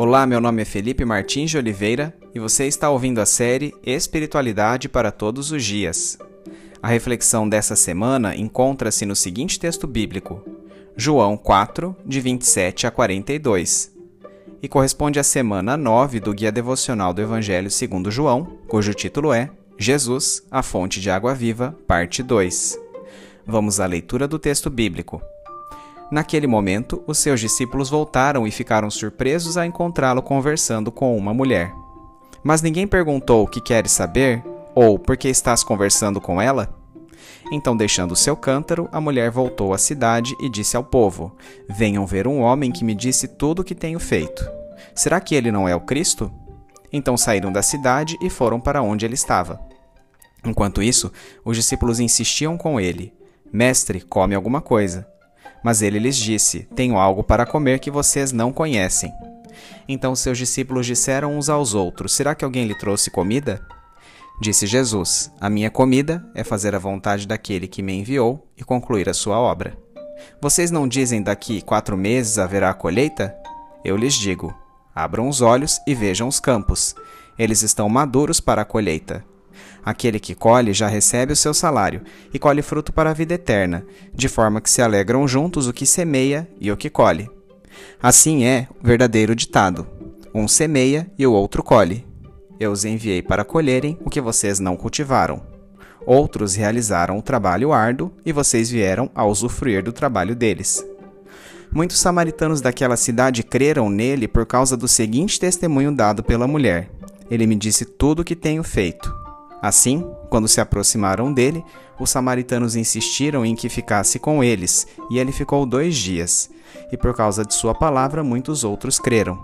Olá, meu nome é Felipe Martins de Oliveira e você está ouvindo a série Espiritualidade para Todos os Dias. A reflexão dessa semana encontra-se no seguinte texto bíblico, João 4, de 27 a 42, e corresponde à semana 9 do Guia Devocional do Evangelho segundo João, cujo título é Jesus, a fonte de água viva, parte 2. Vamos à leitura do texto bíblico. Naquele momento, os seus discípulos voltaram e ficaram surpresos a encontrá-lo conversando com uma mulher. Mas ninguém perguntou o que queres saber ou por que estás conversando com ela? Então, deixando seu cântaro, a mulher voltou à cidade e disse ao povo: Venham ver um homem que me disse tudo o que tenho feito. Será que ele não é o Cristo? Então saíram da cidade e foram para onde ele estava. Enquanto isso, os discípulos insistiam com ele: Mestre, come alguma coisa. Mas ele lhes disse: Tenho algo para comer que vocês não conhecem. Então seus discípulos disseram uns aos outros: Será que alguém lhe trouxe comida? Disse Jesus: A minha comida é fazer a vontade daquele que me enviou e concluir a sua obra. Vocês não dizem daqui quatro meses haverá colheita? Eu lhes digo: abram os olhos e vejam os campos. Eles estão maduros para a colheita. Aquele que colhe já recebe o seu salário e colhe fruto para a vida eterna, de forma que se alegram juntos o que semeia e o que colhe. Assim é o verdadeiro ditado: um semeia e o outro colhe. Eu os enviei para colherem o que vocês não cultivaram. Outros realizaram o trabalho árduo e vocês vieram a usufruir do trabalho deles. Muitos samaritanos daquela cidade creram nele por causa do seguinte testemunho dado pela mulher: Ele me disse tudo o que tenho feito. Assim, quando se aproximaram dele, os samaritanos insistiram em que ficasse com eles, e ele ficou dois dias. E por causa de sua palavra, muitos outros creram.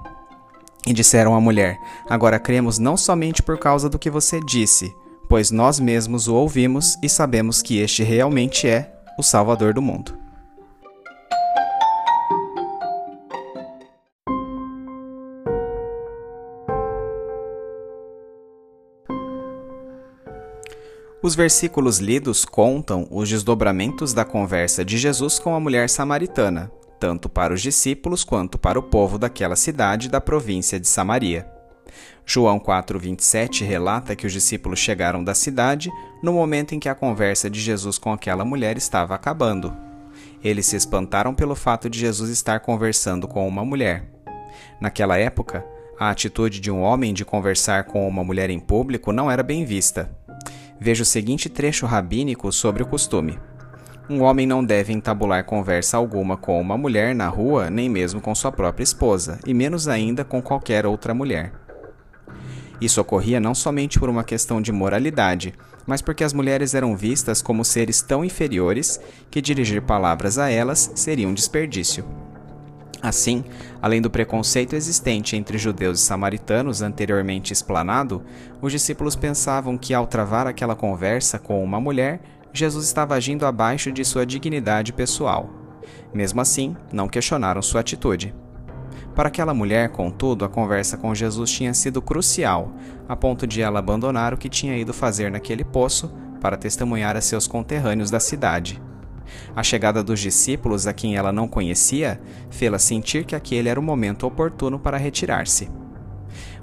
E disseram à mulher: Agora cremos não somente por causa do que você disse, pois nós mesmos o ouvimos e sabemos que este realmente é o Salvador do mundo. Os versículos lidos contam os desdobramentos da conversa de Jesus com a mulher samaritana, tanto para os discípulos quanto para o povo daquela cidade da província de Samaria. João 4:27 relata que os discípulos chegaram da cidade no momento em que a conversa de Jesus com aquela mulher estava acabando. Eles se espantaram pelo fato de Jesus estar conversando com uma mulher. Naquela época, a atitude de um homem de conversar com uma mulher em público não era bem vista. Veja o seguinte trecho rabínico sobre o costume. Um homem não deve entabular conversa alguma com uma mulher na rua, nem mesmo com sua própria esposa, e menos ainda com qualquer outra mulher. Isso ocorria não somente por uma questão de moralidade, mas porque as mulheres eram vistas como seres tão inferiores que dirigir palavras a elas seria um desperdício. Assim, além do preconceito existente entre judeus e samaritanos anteriormente explanado, os discípulos pensavam que, ao travar aquela conversa com uma mulher, Jesus estava agindo abaixo de sua dignidade pessoal. Mesmo assim, não questionaram sua atitude. Para aquela mulher, contudo, a conversa com Jesus tinha sido crucial, a ponto de ela abandonar o que tinha ido fazer naquele poço para testemunhar a seus conterrâneos da cidade. A chegada dos discípulos a quem ela não conhecia fê-la sentir que aquele era o momento oportuno para retirar-se.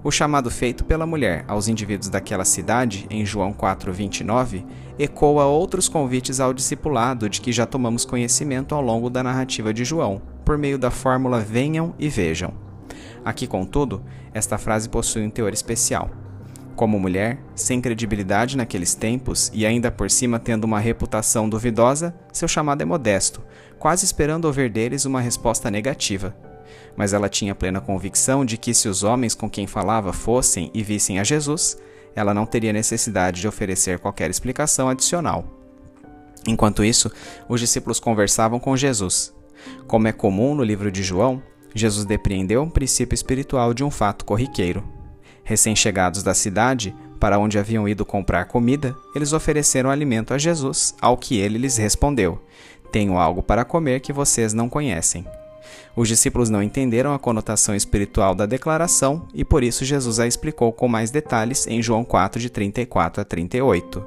O chamado feito pela mulher aos indivíduos daquela cidade, em João 4,29, ecoa outros convites ao discipulado de que já tomamos conhecimento ao longo da narrativa de João, por meio da fórmula venham e vejam. Aqui, contudo, esta frase possui um teor especial. Como mulher, sem credibilidade naqueles tempos e ainda por cima tendo uma reputação duvidosa, seu chamado é modesto, quase esperando ouvir deles uma resposta negativa. Mas ela tinha plena convicção de que se os homens com quem falava fossem e vissem a Jesus, ela não teria necessidade de oferecer qualquer explicação adicional. Enquanto isso, os discípulos conversavam com Jesus. Como é comum no livro de João, Jesus depreendeu um princípio espiritual de um fato corriqueiro. Recém-chegados da cidade, para onde haviam ido comprar comida, eles ofereceram alimento a Jesus, ao que ele lhes respondeu: Tenho algo para comer que vocês não conhecem. Os discípulos não entenderam a conotação espiritual da declaração e por isso Jesus a explicou com mais detalhes em João 4, de 34 a 38.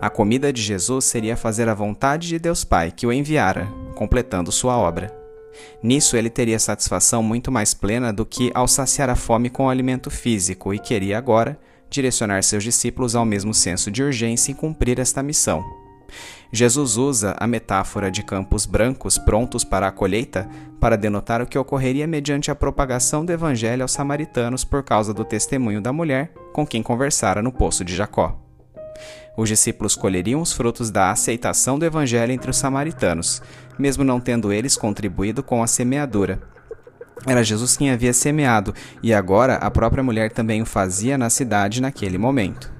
A comida de Jesus seria fazer a vontade de Deus Pai que o enviara, completando sua obra. Nisso ele teria satisfação muito mais plena do que ao saciar a fome com o alimento físico e queria agora direcionar seus discípulos ao mesmo senso de urgência em cumprir esta missão. Jesus usa a metáfora de campos brancos prontos para a colheita para denotar o que ocorreria mediante a propagação do evangelho aos samaritanos por causa do testemunho da mulher com quem conversara no poço de Jacó. Os discípulos colheriam os frutos da aceitação do evangelho entre os samaritanos, mesmo não tendo eles contribuído com a semeadura. Era Jesus quem havia semeado, e agora a própria mulher também o fazia na cidade naquele momento.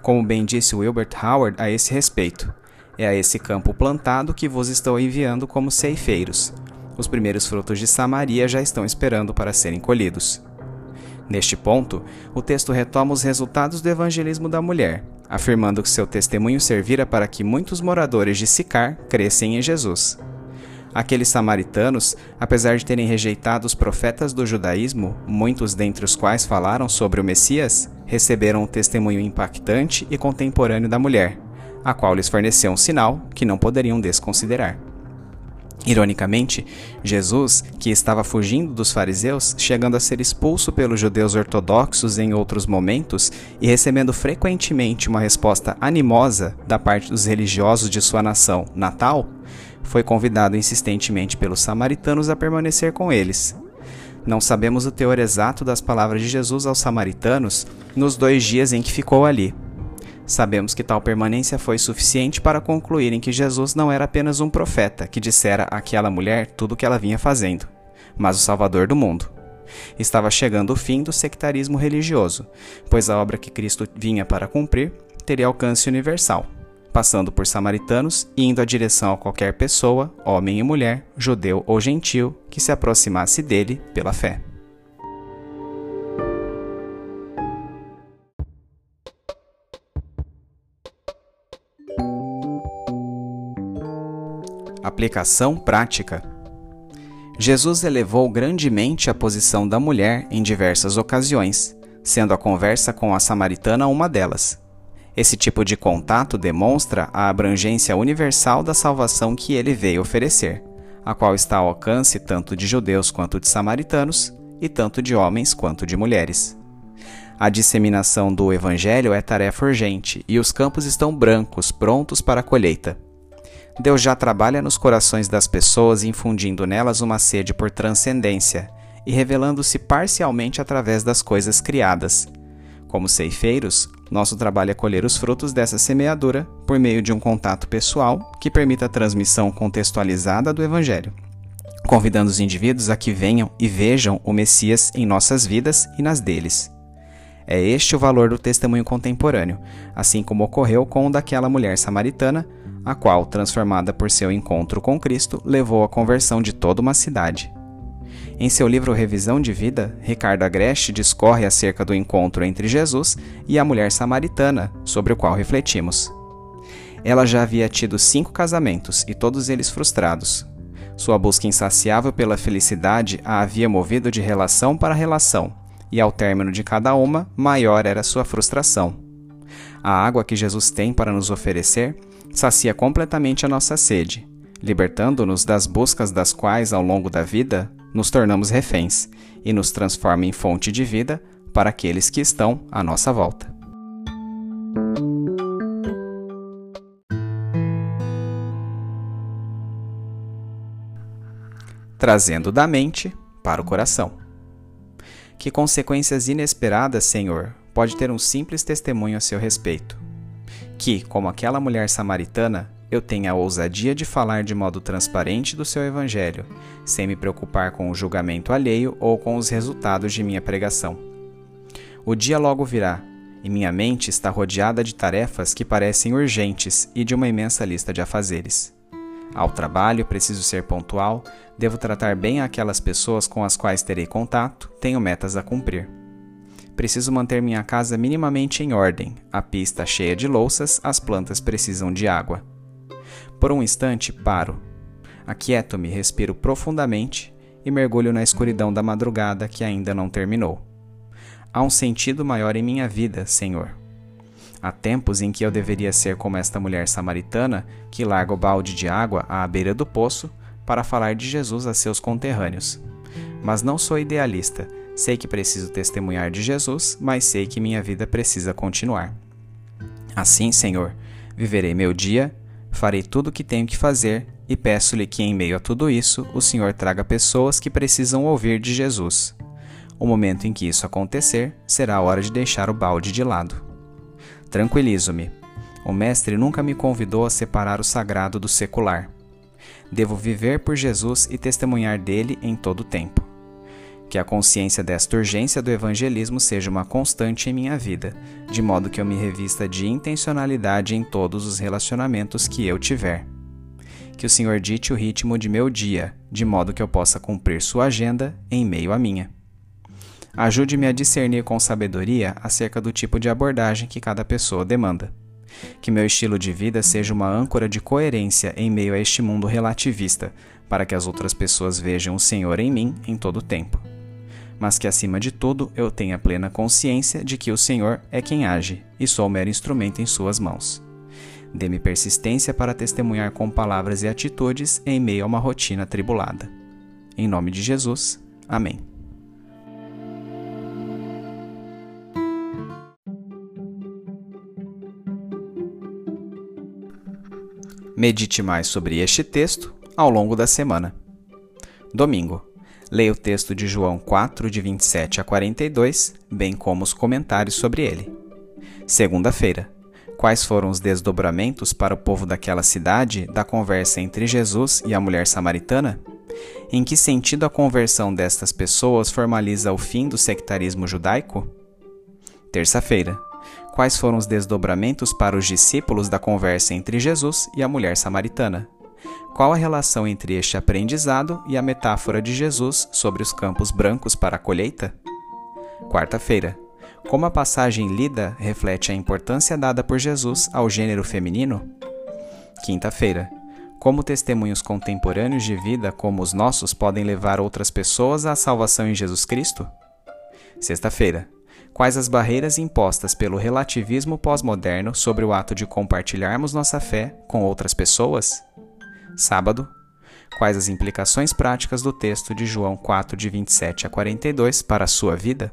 Como bem disse Wilbert Howard a esse respeito, é a esse campo plantado que vos estou enviando como ceifeiros. Os primeiros frutos de Samaria já estão esperando para serem colhidos. Neste ponto, o texto retoma os resultados do evangelismo da mulher, afirmando que seu testemunho servira para que muitos moradores de Sicar crescem em Jesus. Aqueles samaritanos, apesar de terem rejeitado os profetas do judaísmo, muitos dentre os quais falaram sobre o Messias, receberam um testemunho impactante e contemporâneo da mulher, a qual lhes forneceu um sinal que não poderiam desconsiderar. Ironicamente, Jesus, que estava fugindo dos fariseus, chegando a ser expulso pelos judeus ortodoxos em outros momentos e recebendo frequentemente uma resposta animosa da parte dos religiosos de sua nação natal, foi convidado insistentemente pelos samaritanos a permanecer com eles. Não sabemos o teor exato das palavras de Jesus aos samaritanos nos dois dias em que ficou ali, Sabemos que tal permanência foi suficiente para concluírem que Jesus não era apenas um profeta que dissera àquela mulher tudo o que ela vinha fazendo, mas o Salvador do mundo. Estava chegando o fim do sectarismo religioso, pois a obra que Cristo vinha para cumprir teria alcance universal, passando por samaritanos e indo a direção a qualquer pessoa, homem e mulher, judeu ou gentil, que se aproximasse dele pela fé. Aplicação prática. Jesus elevou grandemente a posição da mulher em diversas ocasiões, sendo a conversa com a samaritana uma delas. Esse tipo de contato demonstra a abrangência universal da salvação que ele veio oferecer, a qual está ao alcance tanto de judeus quanto de samaritanos, e tanto de homens quanto de mulheres. A disseminação do Evangelho é tarefa urgente e os campos estão brancos, prontos para a colheita. Deus já trabalha nos corações das pessoas, infundindo nelas uma sede por transcendência e revelando-se parcialmente através das coisas criadas. Como ceifeiros, nosso trabalho é colher os frutos dessa semeadura por meio de um contato pessoal que permita a transmissão contextualizada do Evangelho, convidando os indivíduos a que venham e vejam o Messias em nossas vidas e nas deles. É este o valor do testemunho contemporâneo, assim como ocorreu com o daquela mulher samaritana a qual, transformada por seu encontro com Cristo, levou à conversão de toda uma cidade. Em seu livro Revisão de Vida, Ricardo Agreste discorre acerca do encontro entre Jesus e a mulher samaritana, sobre o qual refletimos. Ela já havia tido cinco casamentos e todos eles frustrados. Sua busca insaciável pela felicidade a havia movido de relação para relação, e ao término de cada uma, maior era sua frustração. A água que Jesus tem para nos oferecer sacia completamente a nossa sede, libertando-nos das buscas das quais, ao longo da vida, nos tornamos reféns e nos transforma em fonte de vida para aqueles que estão à nossa volta. Trazendo da mente para o coração. Que consequências inesperadas, Senhor, pode ter um simples testemunho a seu respeito? Que, como aquela mulher samaritana, eu tenha a ousadia de falar de modo transparente do seu evangelho, sem me preocupar com o julgamento alheio ou com os resultados de minha pregação. O dia logo virá, e minha mente está rodeada de tarefas que parecem urgentes e de uma imensa lista de afazeres. Ao trabalho, preciso ser pontual, devo tratar bem aquelas pessoas com as quais terei contato, tenho metas a cumprir. Preciso manter minha casa minimamente em ordem. A pista cheia de louças, as plantas precisam de água. Por um instante, paro. Aquieto-me, respiro profundamente e mergulho na escuridão da madrugada que ainda não terminou. Há um sentido maior em minha vida, Senhor. Há tempos em que eu deveria ser como esta mulher samaritana que larga o balde de água à beira do poço, para falar de Jesus a seus conterrâneos. Mas não sou idealista. Sei que preciso testemunhar de Jesus, mas sei que minha vida precisa continuar. Assim, Senhor, viverei meu dia, farei tudo o que tenho que fazer e peço-lhe que, em meio a tudo isso, o Senhor traga pessoas que precisam ouvir de Jesus. O momento em que isso acontecer será a hora de deixar o balde de lado. Tranquilizo-me. O Mestre nunca me convidou a separar o sagrado do secular. Devo viver por Jesus e testemunhar dele em todo o tempo. Que a consciência desta urgência do evangelismo seja uma constante em minha vida, de modo que eu me revista de intencionalidade em todos os relacionamentos que eu tiver. Que o Senhor dite o ritmo de meu dia, de modo que eu possa cumprir sua agenda em meio à minha. Ajude-me a discernir com sabedoria acerca do tipo de abordagem que cada pessoa demanda. Que meu estilo de vida seja uma âncora de coerência em meio a este mundo relativista, para que as outras pessoas vejam o Senhor em mim em todo o tempo. Mas que acima de tudo eu tenha plena consciência de que o Senhor é quem age e sou mero instrumento em Suas mãos. Dê-me persistência para testemunhar com palavras e atitudes em meio a uma rotina tribulada. Em nome de Jesus. Amém. Medite mais sobre este texto ao longo da semana. Domingo. Leia o texto de João 4, de 27 a 42, bem como os comentários sobre ele. Segunda-feira. Quais foram os desdobramentos para o povo daquela cidade da conversa entre Jesus e a mulher samaritana? Em que sentido a conversão destas pessoas formaliza o fim do sectarismo judaico? Terça-feira. Quais foram os desdobramentos para os discípulos da conversa entre Jesus e a mulher samaritana? Qual a relação entre este aprendizado e a metáfora de Jesus sobre os campos brancos para a colheita? Quarta-feira. Como a passagem lida reflete a importância dada por Jesus ao gênero feminino? Quinta-feira. Como testemunhos contemporâneos de vida como os nossos podem levar outras pessoas à salvação em Jesus Cristo? Sexta-feira. Quais as barreiras impostas pelo relativismo pós-moderno sobre o ato de compartilharmos nossa fé com outras pessoas? Sábado. Quais as implicações práticas do texto de João 4, de 27 a 42 para a sua vida?